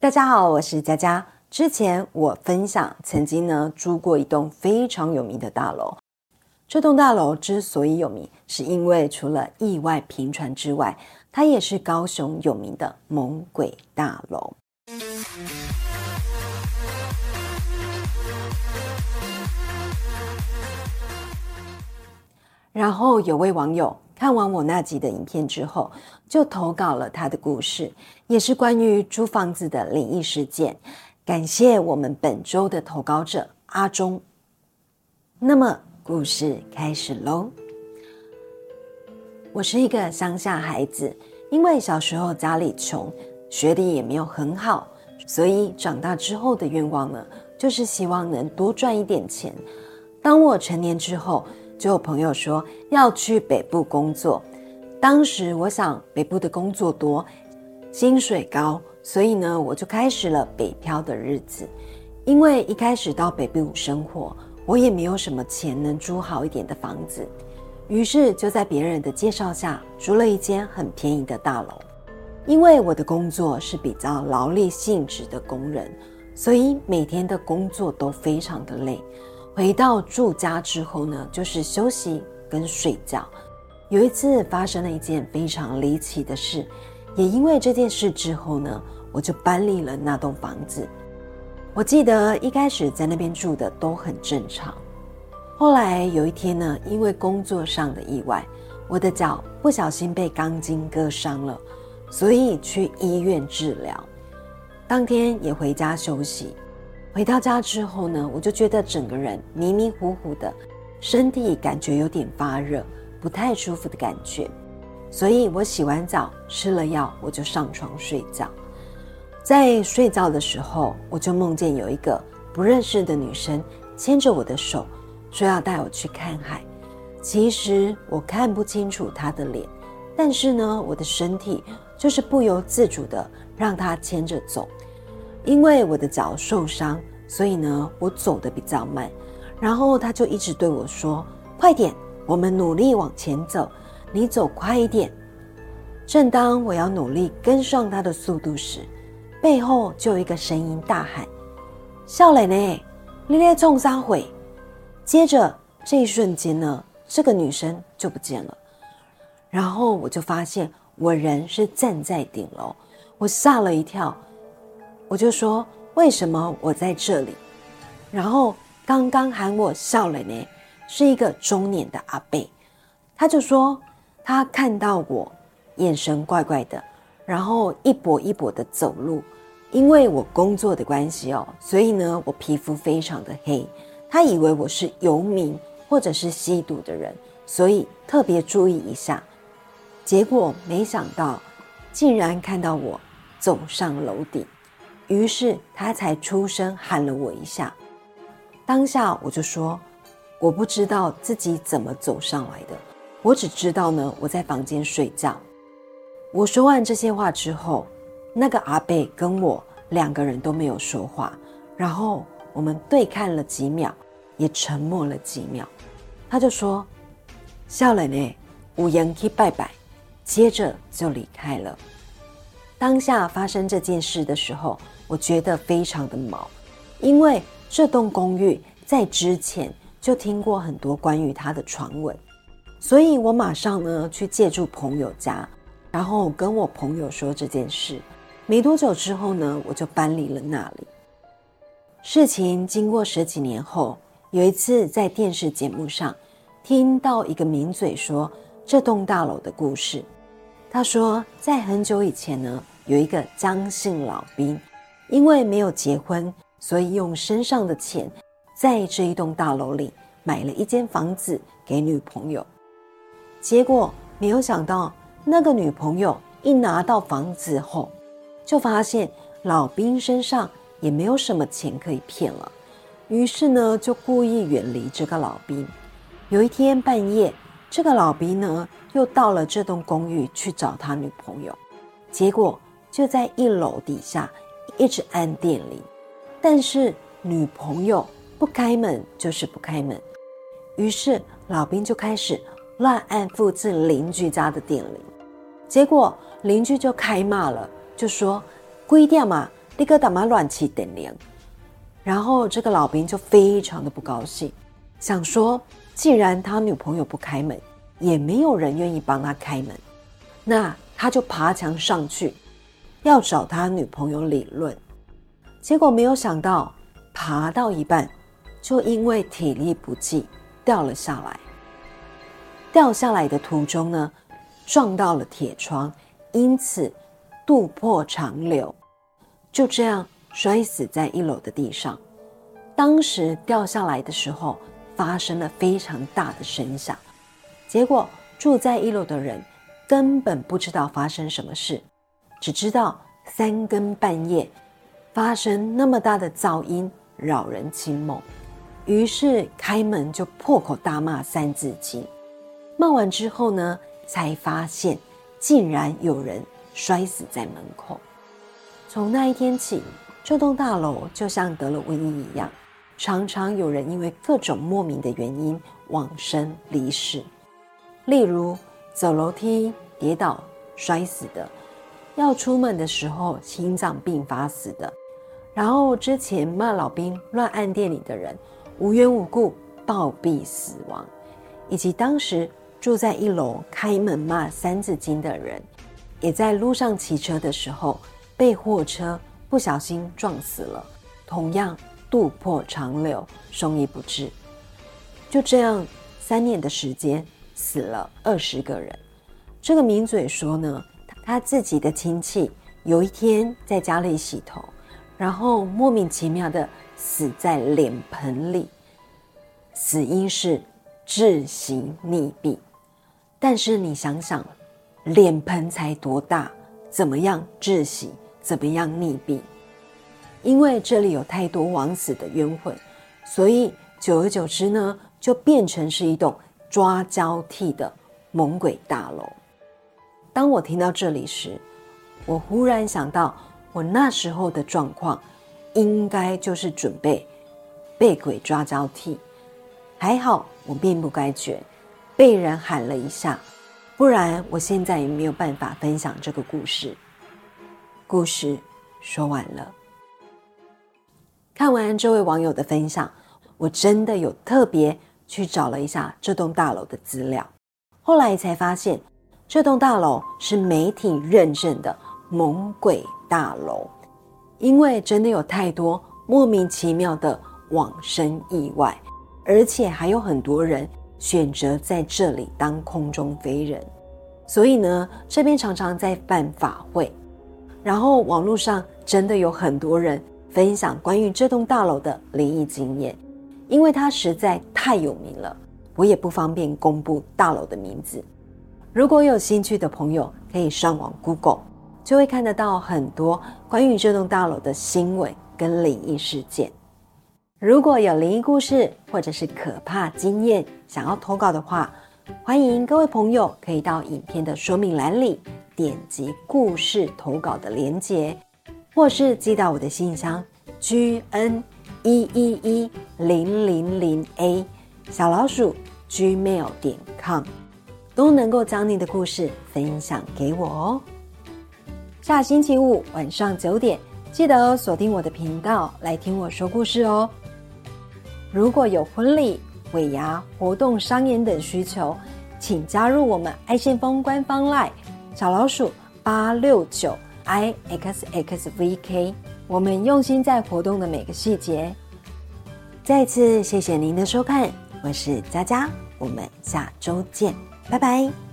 大家好，我是佳佳。之前我分享曾经呢住过一栋非常有名的大楼。这栋大楼之所以有名，是因为除了意外频传之外，它也是高雄有名的猛鬼大楼。然后有位网友看完我那集的影片之后，就投稿了他的故事，也是关于租房子的灵异事件。感谢我们本周的投稿者阿忠。那么故事开始喽。我是一个乡下孩子，因为小时候家里穷，学历也没有很好，所以长大之后的愿望呢，就是希望能多赚一点钱。当我成年之后，就有朋友说要去北部工作，当时我想北部的工作多，薪水高，所以呢我就开始了北漂的日子。因为一开始到北部生活，我也没有什么钱能租好一点的房子，于是就在别人的介绍下租了一间很便宜的大楼。因为我的工作是比较劳力性质的工人，所以每天的工作都非常的累。回到住家之后呢，就是休息跟睡觉。有一次发生了一件非常离奇的事，也因为这件事之后呢，我就搬离了那栋房子。我记得一开始在那边住的都很正常，后来有一天呢，因为工作上的意外，我的脚不小心被钢筋割伤了，所以去医院治疗，当天也回家休息。回到家之后呢，我就觉得整个人迷迷糊糊的，身体感觉有点发热，不太舒服的感觉。所以我洗完澡吃了药，我就上床睡觉。在睡觉的时候，我就梦见有一个不认识的女生牵着我的手，说要带我去看海。其实我看不清楚她的脸，但是呢，我的身体就是不由自主的让她牵着走。因为我的脚受伤，所以呢，我走的比较慢。然后他就一直对我说：“快点，我们努力往前走，你走快一点。”正当我要努力跟上他的速度时，背后就有一个声音大喊：“笑脸呢？你在冲啥毁？”接着这一瞬间呢，这个女生就不见了。然后我就发现我人是站在顶楼，我吓了一跳。我就说为什么我在这里？然后刚刚喊我笑了呢，是一个中年的阿伯，他就说他看到我眼神怪怪的，然后一跛一跛的走路，因为我工作的关系哦，所以呢我皮肤非常的黑，他以为我是游民或者是吸毒的人，所以特别注意一下，结果没想到竟然看到我走上楼顶。于是他才出声喊了我一下，当下我就说，我不知道自己怎么走上来的，我只知道呢我在房间睡觉。我说完这些话之后，那个阿贝跟我两个人都没有说话，然后我们对看了几秒，也沉默了几秒，他就说：“笑了呢，五言去拜拜。”接着就离开了。当下发生这件事的时候。我觉得非常的毛，因为这栋公寓在之前就听过很多关于它的传闻，所以我马上呢去借住朋友家，然后跟我朋友说这件事。没多久之后呢，我就搬离了那里。事情经过十几年后，有一次在电视节目上听到一个名嘴说这栋大楼的故事。他说，在很久以前呢，有一个张姓老兵。因为没有结婚，所以用身上的钱，在这一栋大楼里买了一间房子给女朋友。结果没有想到，那个女朋友一拿到房子后，就发现老兵身上也没有什么钱可以骗了。于是呢，就故意远离这个老兵。有一天半夜，这个老兵呢又到了这栋公寓去找他女朋友，结果就在一楼底下。一直按电铃，但是女朋友不开门就是不开门，于是老兵就开始乱按附近邻居家的电铃，结果邻居就开骂了，就说：“规定嘛，立刻打嘛乱七点零。然后这个老兵就非常的不高兴，想说，既然他女朋友不开门，也没有人愿意帮他开门，那他就爬墙上去，要找他女朋友理论。结果没有想到，爬到一半，就因为体力不济掉了下来。掉下来的途中呢，撞到了铁窗，因此肚破长流，就这样摔死在一楼的地上。当时掉下来的时候，发生了非常大的声响，结果住在一楼的人根本不知道发生什么事，只知道三更半夜发生那么大的噪音，扰人清梦，于是开门就破口大骂《三字经》。骂完之后呢，才发现竟然有人摔死在门口。从那一天起，这栋大楼就像得了瘟疫一样，常常有人因为各种莫名的原因往生离世。例如走楼梯跌倒摔死的，要出门的时候心脏病发死的，然后之前骂老兵乱按店里的人，无缘无故暴毙死亡，以及当时。住在一楼开门骂《三字经》的人，也在路上骑车的时候被货车不小心撞死了，同样肚破长流，送医不治。就这样，三年的时间死了二十个人。这个名嘴说呢，他自己的亲戚有一天在家里洗头，然后莫名其妙的死在脸盆里，死因是窒息溺毙。但是你想想，脸盆才多大，怎么样窒息，怎么样溺毙？因为这里有太多枉死的冤魂，所以久而久之呢，就变成是一栋抓交替的猛鬼大楼。当我听到这里时，我忽然想到，我那时候的状况，应该就是准备被鬼抓交替。还好我命不该绝。被人喊了一下，不然我现在也没有办法分享这个故事。故事说完了。看完这位网友的分享，我真的有特别去找了一下这栋大楼的资料，后来才发现这栋大楼是媒体认证的猛鬼大楼，因为真的有太多莫名其妙的往生意外，而且还有很多人。选择在这里当空中飞人，所以呢，这边常常在办法会，然后网络上真的有很多人分享关于这栋大楼的灵异经验，因为它实在太有名了，我也不方便公布大楼的名字。如果有兴趣的朋友，可以上网 Google，就会看得到很多关于这栋大楼的新闻跟灵异事件。如果有灵异故事或者是可怕经验想要投稿的话，欢迎各位朋友可以到影片的说明栏里点击故事投稿的连结，或是寄到我的信箱 g n 一一一零零零 a 小老鼠 gmail 点 com，都能够将你的故事分享给我哦。下星期五晚上九点，记得锁定我的频道来听我说故事哦。如果有婚礼、尾牙、活动、商演等需求，请加入我们爱信封官方 LINE 小老鼠八六九 i x x v k。我们用心在活动的每个细节。再次谢谢您的收看，我是佳佳，我们下周见，拜拜。